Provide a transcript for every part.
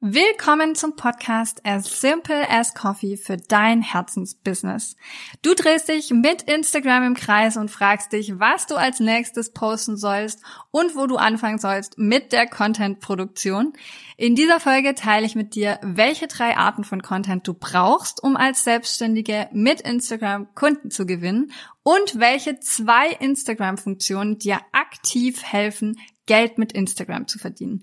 Willkommen zum Podcast As Simple as Coffee für dein Herzensbusiness. Du drehst dich mit Instagram im Kreis und fragst dich, was du als nächstes posten sollst und wo du anfangen sollst mit der Content-Produktion. In dieser Folge teile ich mit dir, welche drei Arten von Content du brauchst, um als Selbstständige mit Instagram Kunden zu gewinnen und welche zwei Instagram-Funktionen dir aktiv helfen, Geld mit Instagram zu verdienen.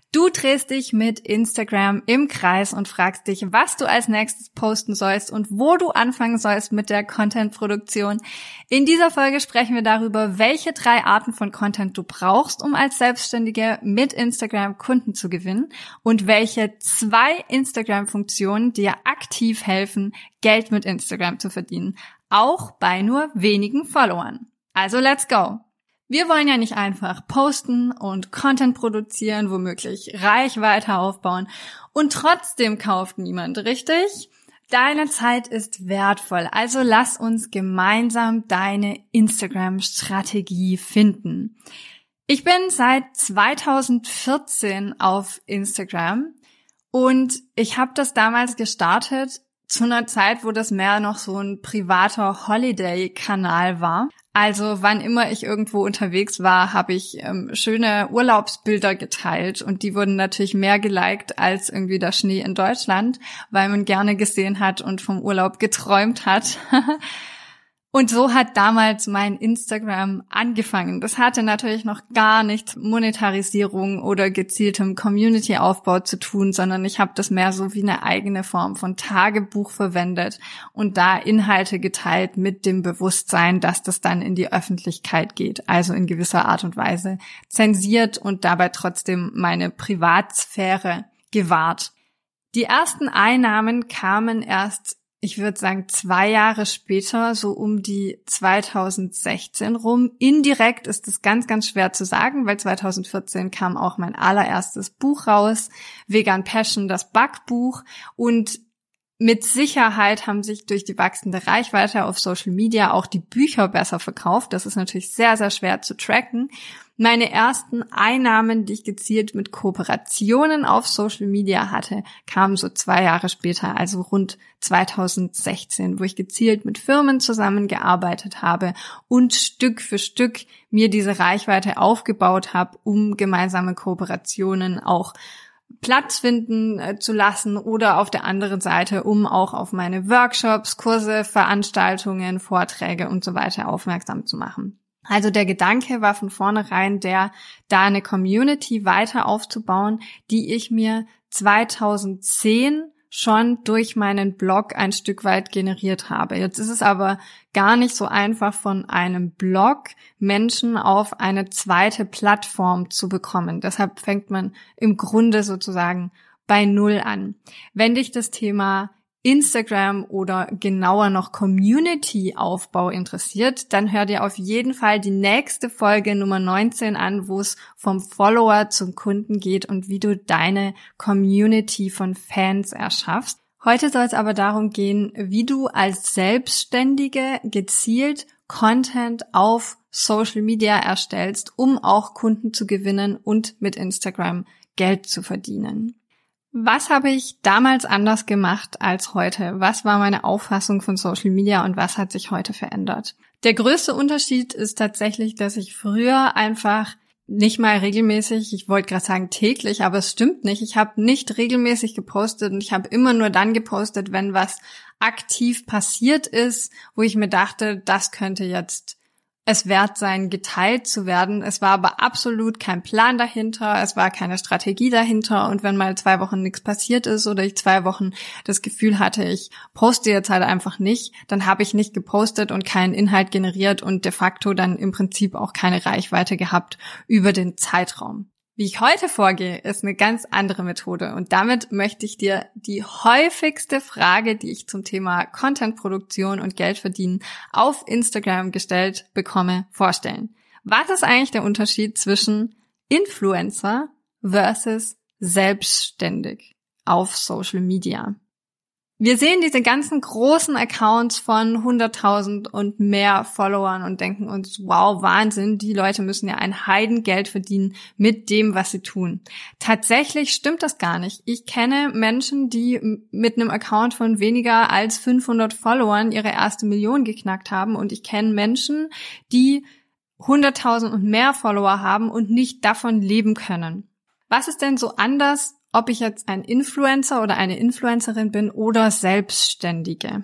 Du drehst dich mit Instagram im Kreis und fragst dich, was du als nächstes posten sollst und wo du anfangen sollst mit der Content-Produktion. In dieser Folge sprechen wir darüber, welche drei Arten von Content du brauchst, um als Selbstständige mit Instagram Kunden zu gewinnen und welche zwei Instagram-Funktionen dir aktiv helfen, Geld mit Instagram zu verdienen. Auch bei nur wenigen Followern. Also let's go! Wir wollen ja nicht einfach posten und Content produzieren, womöglich Reichweite aufbauen und trotzdem kauft niemand, richtig? Deine Zeit ist wertvoll, also lass uns gemeinsam deine Instagram-Strategie finden. Ich bin seit 2014 auf Instagram und ich habe das damals gestartet zu einer Zeit, wo das mehr noch so ein privater Holiday-Kanal war. Also wann immer ich irgendwo unterwegs war, habe ich ähm, schöne Urlaubsbilder geteilt und die wurden natürlich mehr geliked als irgendwie der Schnee in Deutschland, weil man gerne gesehen hat und vom Urlaub geträumt hat. Und so hat damals mein Instagram angefangen. Das hatte natürlich noch gar nichts Monetarisierung oder gezieltem Community-Aufbau zu tun, sondern ich habe das mehr so wie eine eigene Form von Tagebuch verwendet und da Inhalte geteilt mit dem Bewusstsein, dass das dann in die Öffentlichkeit geht, also in gewisser Art und Weise zensiert und dabei trotzdem meine Privatsphäre gewahrt. Die ersten Einnahmen kamen erst ich würde sagen, zwei Jahre später, so um die 2016 rum. Indirekt ist es ganz, ganz schwer zu sagen, weil 2014 kam auch mein allererstes Buch raus, Vegan Passion, das Backbuch. Und mit Sicherheit haben sich durch die wachsende Reichweite auf Social Media auch die Bücher besser verkauft. Das ist natürlich sehr, sehr schwer zu tracken. Meine ersten Einnahmen, die ich gezielt mit Kooperationen auf Social Media hatte, kamen so zwei Jahre später, also rund 2016, wo ich gezielt mit Firmen zusammengearbeitet habe und Stück für Stück mir diese Reichweite aufgebaut habe, um gemeinsame Kooperationen auch Platz finden äh, zu lassen oder auf der anderen Seite, um auch auf meine Workshops, Kurse, Veranstaltungen, Vorträge und so weiter aufmerksam zu machen. Also der Gedanke war von vornherein der, da eine Community weiter aufzubauen, die ich mir 2010 schon durch meinen Blog ein Stück weit generiert habe. Jetzt ist es aber gar nicht so einfach von einem Blog Menschen auf eine zweite Plattform zu bekommen. Deshalb fängt man im Grunde sozusagen bei Null an. Wenn dich das Thema Instagram oder genauer noch Community-Aufbau interessiert, dann hör dir auf jeden Fall die nächste Folge Nummer 19 an, wo es vom Follower zum Kunden geht und wie du deine Community von Fans erschaffst. Heute soll es aber darum gehen, wie du als Selbstständige gezielt Content auf Social Media erstellst, um auch Kunden zu gewinnen und mit Instagram Geld zu verdienen. Was habe ich damals anders gemacht als heute? Was war meine Auffassung von Social Media und was hat sich heute verändert? Der größte Unterschied ist tatsächlich, dass ich früher einfach nicht mal regelmäßig, ich wollte gerade sagen täglich, aber es stimmt nicht. Ich habe nicht regelmäßig gepostet und ich habe immer nur dann gepostet, wenn was aktiv passiert ist, wo ich mir dachte, das könnte jetzt es wert sein, geteilt zu werden. Es war aber absolut kein Plan dahinter, es war keine Strategie dahinter. Und wenn mal zwei Wochen nichts passiert ist oder ich zwei Wochen das Gefühl hatte, ich poste jetzt halt einfach nicht, dann habe ich nicht gepostet und keinen Inhalt generiert und de facto dann im Prinzip auch keine Reichweite gehabt über den Zeitraum. Wie ich heute vorgehe, ist eine ganz andere Methode und damit möchte ich dir die häufigste Frage, die ich zum Thema Contentproduktion und Geldverdienen auf Instagram gestellt bekomme, vorstellen. Was ist eigentlich der Unterschied zwischen Influencer versus selbstständig auf Social Media? Wir sehen diese ganzen großen Accounts von 100.000 und mehr Followern und denken uns, wow, Wahnsinn, die Leute müssen ja ein Heidengeld verdienen mit dem, was sie tun. Tatsächlich stimmt das gar nicht. Ich kenne Menschen, die mit einem Account von weniger als 500 Followern ihre erste Million geknackt haben und ich kenne Menschen, die 100.000 und mehr Follower haben und nicht davon leben können. Was ist denn so anders ob ich jetzt ein Influencer oder eine Influencerin bin oder Selbstständige.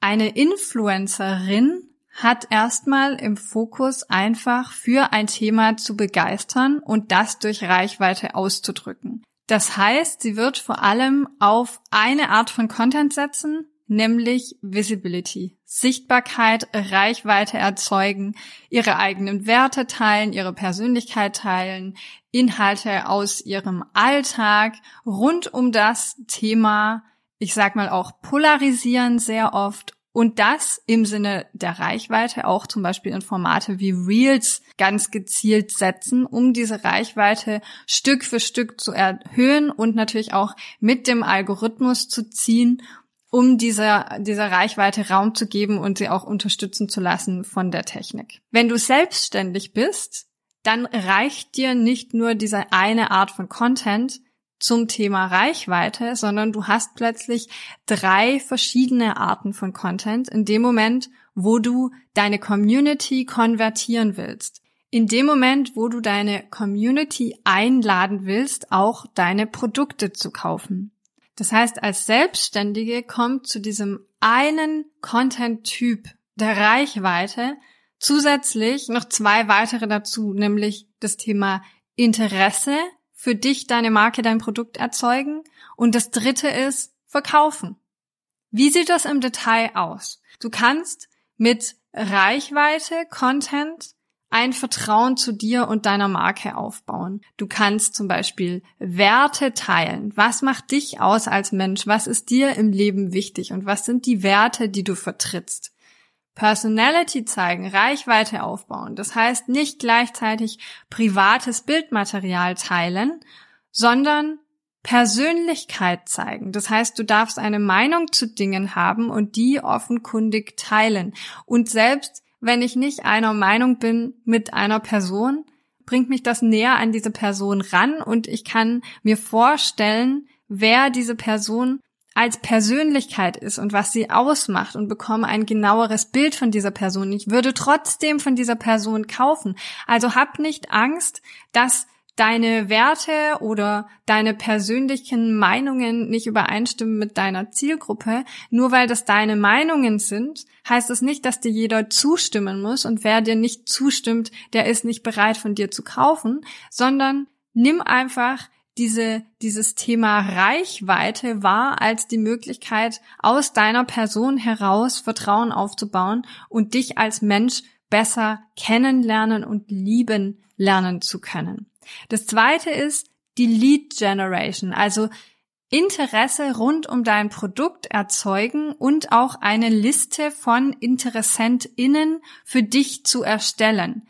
Eine Influencerin hat erstmal im Fokus einfach für ein Thema zu begeistern und das durch Reichweite auszudrücken. Das heißt, sie wird vor allem auf eine Art von Content setzen, nämlich Visibility. Sichtbarkeit, Reichweite erzeugen, ihre eigenen Werte teilen, ihre Persönlichkeit teilen, Inhalte aus ihrem Alltag rund um das Thema, ich sag mal auch polarisieren sehr oft und das im Sinne der Reichweite auch zum Beispiel in Formate wie Reels ganz gezielt setzen, um diese Reichweite Stück für Stück zu erhöhen und natürlich auch mit dem Algorithmus zu ziehen um dieser, dieser Reichweite Raum zu geben und sie auch unterstützen zu lassen von der Technik. Wenn du selbstständig bist, dann reicht dir nicht nur diese eine Art von Content zum Thema Reichweite, sondern du hast plötzlich drei verschiedene Arten von Content in dem Moment, wo du deine Community konvertieren willst. In dem Moment, wo du deine Community einladen willst, auch deine Produkte zu kaufen. Das heißt, als Selbstständige kommt zu diesem einen Content-Typ der Reichweite zusätzlich noch zwei weitere dazu, nämlich das Thema Interesse für dich, deine Marke, dein Produkt erzeugen und das dritte ist Verkaufen. Wie sieht das im Detail aus? Du kannst mit Reichweite, Content ein Vertrauen zu dir und deiner Marke aufbauen. Du kannst zum Beispiel Werte teilen. Was macht dich aus als Mensch? Was ist dir im Leben wichtig? Und was sind die Werte, die du vertrittst? Personality zeigen, Reichweite aufbauen. Das heißt nicht gleichzeitig privates Bildmaterial teilen, sondern Persönlichkeit zeigen. Das heißt, du darfst eine Meinung zu Dingen haben und die offenkundig teilen. Und selbst wenn ich nicht einer Meinung bin mit einer Person, bringt mich das näher an diese Person ran und ich kann mir vorstellen, wer diese Person als Persönlichkeit ist und was sie ausmacht und bekomme ein genaueres Bild von dieser Person. Ich würde trotzdem von dieser Person kaufen. Also hab nicht Angst, dass deine Werte oder deine persönlichen Meinungen nicht übereinstimmen mit deiner Zielgruppe, nur weil das deine Meinungen sind, heißt das nicht, dass dir jeder zustimmen muss und wer dir nicht zustimmt, der ist nicht bereit von dir zu kaufen, sondern nimm einfach diese, dieses Thema Reichweite wahr als die Möglichkeit, aus deiner Person heraus Vertrauen aufzubauen und dich als Mensch besser kennenlernen und lieben lernen zu können. Das zweite ist die Lead Generation, also Interesse rund um dein Produkt erzeugen und auch eine Liste von InteressentInnen für dich zu erstellen.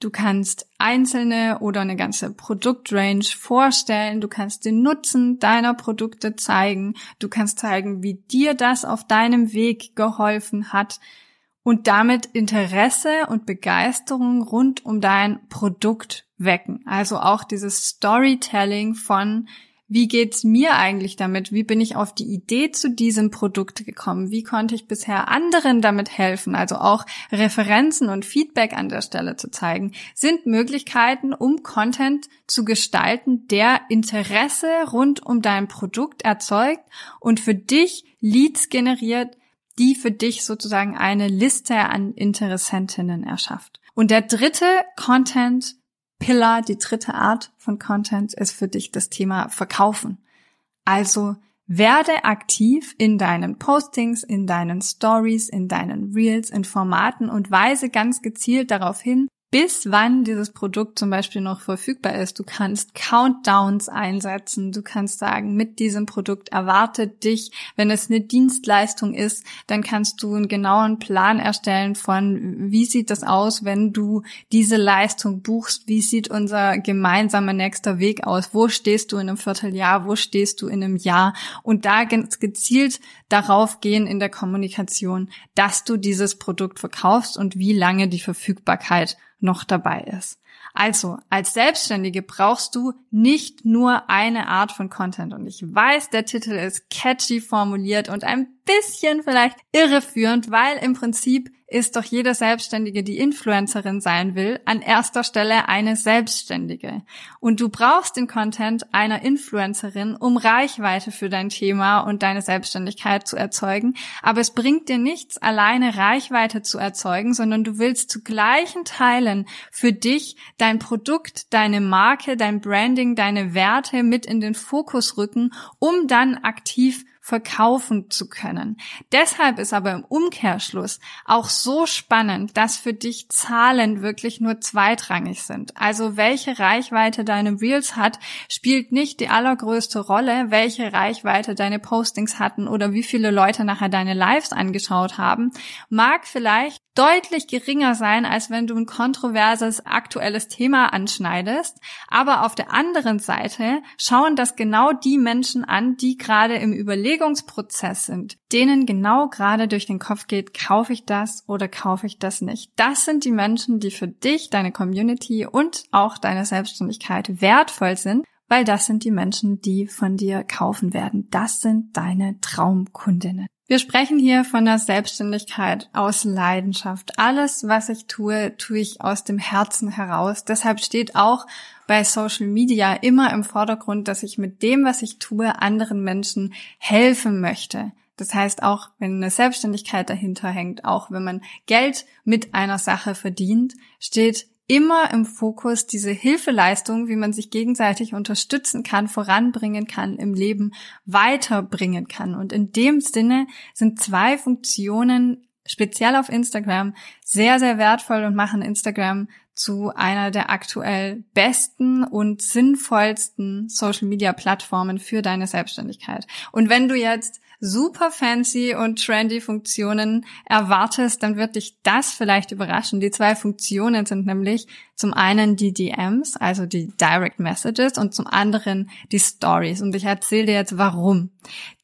Du kannst einzelne oder eine ganze Produktrange vorstellen. Du kannst den Nutzen deiner Produkte zeigen. Du kannst zeigen, wie dir das auf deinem Weg geholfen hat und damit Interesse und Begeisterung rund um dein Produkt wecken. Also auch dieses Storytelling von wie geht's mir eigentlich damit? Wie bin ich auf die Idee zu diesem Produkt gekommen? Wie konnte ich bisher anderen damit helfen? Also auch Referenzen und Feedback an der Stelle zu zeigen, sind Möglichkeiten, um Content zu gestalten, der Interesse rund um dein Produkt erzeugt und für dich Leads generiert, die für dich sozusagen eine Liste an Interessentinnen erschafft. Und der dritte Content Pillar, die dritte Art von Content ist für dich das Thema Verkaufen. Also werde aktiv in deinen Postings, in deinen Stories, in deinen Reels, in Formaten und weise ganz gezielt darauf hin, bis wann dieses Produkt zum Beispiel noch verfügbar ist. Du kannst Countdowns einsetzen. Du kannst sagen, mit diesem Produkt erwartet dich, wenn es eine Dienstleistung ist, dann kannst du einen genauen Plan erstellen von, wie sieht das aus, wenn du diese Leistung buchst? Wie sieht unser gemeinsamer nächster Weg aus? Wo stehst du in einem Vierteljahr? Wo stehst du in einem Jahr? Und da ganz gezielt darauf gehen in der Kommunikation, dass du dieses Produkt verkaufst und wie lange die Verfügbarkeit noch dabei ist. Also, als Selbstständige brauchst du nicht nur eine Art von Content. Und ich weiß, der Titel ist catchy formuliert und ein bisschen vielleicht irreführend, weil im Prinzip ist doch jede Selbstständige, die Influencerin sein will, an erster Stelle eine Selbstständige. Und du brauchst den Content einer Influencerin, um Reichweite für dein Thema und deine Selbstständigkeit zu erzeugen. Aber es bringt dir nichts, alleine Reichweite zu erzeugen, sondern du willst zu gleichen Teilen für dich dein Produkt, deine Marke, dein Branding, deine Werte mit in den Fokus rücken, um dann aktiv verkaufen zu können. Deshalb ist aber im Umkehrschluss auch so spannend, dass für dich Zahlen wirklich nur zweitrangig sind. Also welche Reichweite deine Reels hat, spielt nicht die allergrößte Rolle, welche Reichweite deine Postings hatten oder wie viele Leute nachher deine Lives angeschaut haben, mag vielleicht deutlich geringer sein, als wenn du ein kontroverses aktuelles Thema anschneidest. Aber auf der anderen Seite schauen das genau die Menschen an, die gerade im Überlegungsprozess sind, denen genau gerade durch den Kopf geht, kaufe ich das oder kaufe ich das nicht. Das sind die Menschen, die für dich, deine Community und auch deine Selbstständigkeit wertvoll sind, weil das sind die Menschen, die von dir kaufen werden. Das sind deine Traumkundinnen. Wir sprechen hier von der Selbstständigkeit aus Leidenschaft. Alles, was ich tue, tue ich aus dem Herzen heraus. Deshalb steht auch bei Social Media immer im Vordergrund, dass ich mit dem, was ich tue, anderen Menschen helfen möchte. Das heißt, auch wenn eine Selbstständigkeit dahinter hängt, auch wenn man Geld mit einer Sache verdient, steht immer im Fokus diese Hilfeleistung, wie man sich gegenseitig unterstützen kann, voranbringen kann, im Leben weiterbringen kann. Und in dem Sinne sind zwei Funktionen speziell auf Instagram sehr, sehr wertvoll und machen Instagram zu einer der aktuell besten und sinnvollsten Social Media Plattformen für deine Selbstständigkeit. Und wenn du jetzt super fancy und trendy Funktionen erwartest, dann wird dich das vielleicht überraschen. Die zwei Funktionen sind nämlich zum einen die DMs, also die Direct Messages und zum anderen die Stories. Und ich erzähle dir jetzt warum.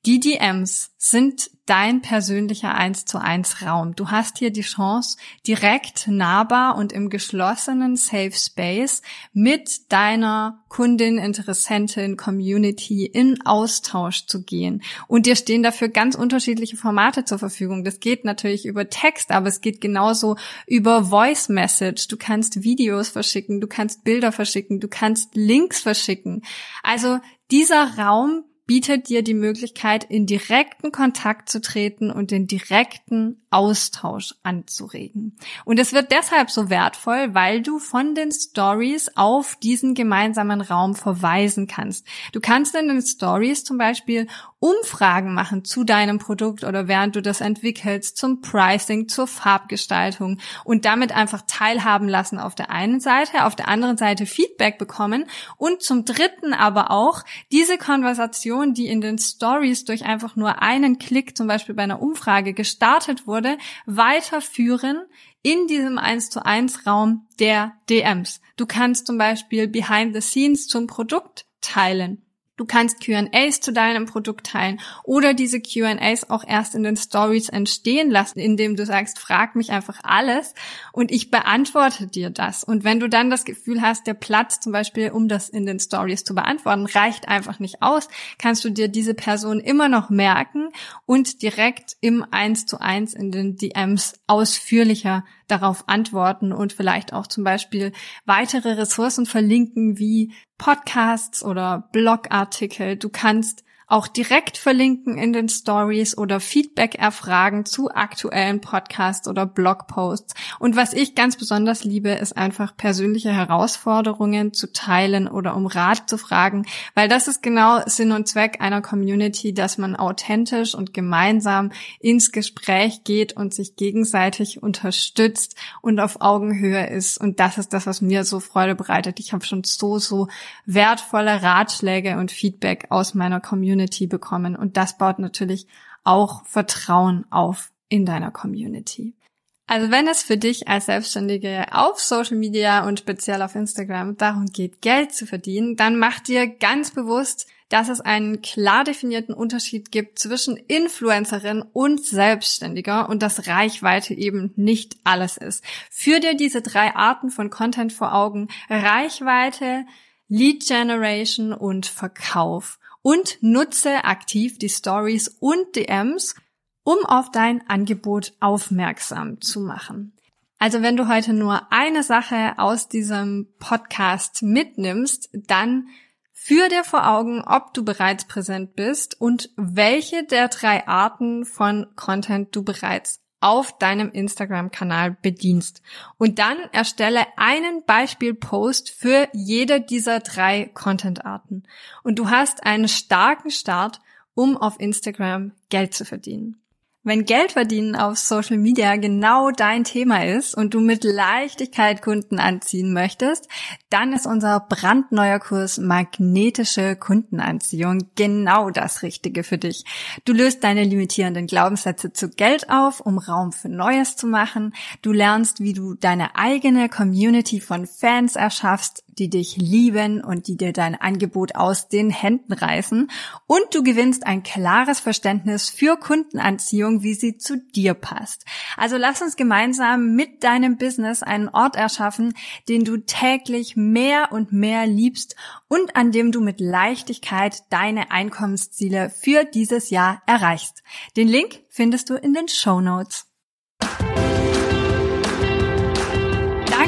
Die DMs sind dein persönlicher 1 zu 1 Raum. Du hast hier die Chance, direkt nahbar und im geschlossenen Safe Space mit deiner Kundin, Interessentin, Community in Austausch zu gehen. Und dir stehen dafür ganz unterschiedliche Formate zur Verfügung. Das geht natürlich über Text, aber es geht genauso über Voice Message. Du kannst Videos verschicken, du kannst Bilder verschicken, du kannst Links verschicken. Also dieser Raum bietet dir die Möglichkeit, in direkten Kontakt zu treten und den direkten Austausch anzuregen. Und es wird deshalb so wertvoll, weil du von den Stories auf diesen gemeinsamen Raum verweisen kannst. Du kannst in den Stories zum Beispiel Umfragen machen zu deinem Produkt oder während du das entwickelst, zum Pricing, zur Farbgestaltung und damit einfach teilhaben lassen auf der einen Seite, auf der anderen Seite Feedback bekommen und zum dritten aber auch diese Konversation, die in den Stories durch einfach nur einen Klick zum Beispiel bei einer Umfrage gestartet wurde, weiterführen in diesem 1 zu 1 Raum der DMs. Du kannst zum Beispiel Behind the Scenes zum Produkt teilen Du kannst Q&As zu deinem Produkt teilen oder diese Q&As auch erst in den Stories entstehen lassen, indem du sagst, frag mich einfach alles und ich beantworte dir das. Und wenn du dann das Gefühl hast, der Platz zum Beispiel, um das in den Stories zu beantworten, reicht einfach nicht aus, kannst du dir diese Person immer noch merken und direkt im 1 zu 1 in den DMs ausführlicher darauf antworten und vielleicht auch zum Beispiel weitere Ressourcen verlinken wie Podcasts oder Blogartikel. Du kannst auch direkt verlinken in den Stories oder Feedback erfragen zu aktuellen Podcasts oder Blogposts. Und was ich ganz besonders liebe, ist einfach persönliche Herausforderungen zu teilen oder um Rat zu fragen, weil das ist genau Sinn und Zweck einer Community, dass man authentisch und gemeinsam ins Gespräch geht und sich gegenseitig unterstützt und auf Augenhöhe ist. Und das ist das, was mir so Freude bereitet. Ich habe schon so, so wertvolle Ratschläge und Feedback aus meiner Community Community bekommen. Und das baut natürlich auch Vertrauen auf in deiner Community. Also wenn es für dich als Selbstständige auf Social Media und speziell auf Instagram darum geht, Geld zu verdienen, dann mach dir ganz bewusst, dass es einen klar definierten Unterschied gibt zwischen Influencerin und Selbstständiger und dass Reichweite eben nicht alles ist. Führ dir diese drei Arten von Content vor Augen. Reichweite, Lead Generation und Verkauf und nutze aktiv die Stories und DMs, um auf dein Angebot aufmerksam zu machen. Also wenn du heute nur eine Sache aus diesem Podcast mitnimmst, dann führ dir vor Augen, ob du bereits präsent bist und welche der drei Arten von Content du bereits auf deinem Instagram-Kanal bedienst. Und dann erstelle einen Beispielpost für jede dieser drei Content-Arten. Und du hast einen starken Start, um auf Instagram Geld zu verdienen. Wenn Geldverdienen auf Social Media genau dein Thema ist und du mit Leichtigkeit Kunden anziehen möchtest, dann ist unser brandneuer Kurs Magnetische Kundenanziehung genau das Richtige für dich. Du löst deine limitierenden Glaubenssätze zu Geld auf, um Raum für Neues zu machen. Du lernst, wie du deine eigene Community von Fans erschaffst, die dich lieben und die dir dein Angebot aus den Händen reißen. Und du gewinnst ein klares Verständnis für Kundenanziehung, wie sie zu dir passt. Also lass uns gemeinsam mit deinem Business einen Ort erschaffen, den du täglich mehr und mehr liebst und an dem du mit Leichtigkeit deine Einkommensziele für dieses Jahr erreichst. Den Link findest du in den Show Notes.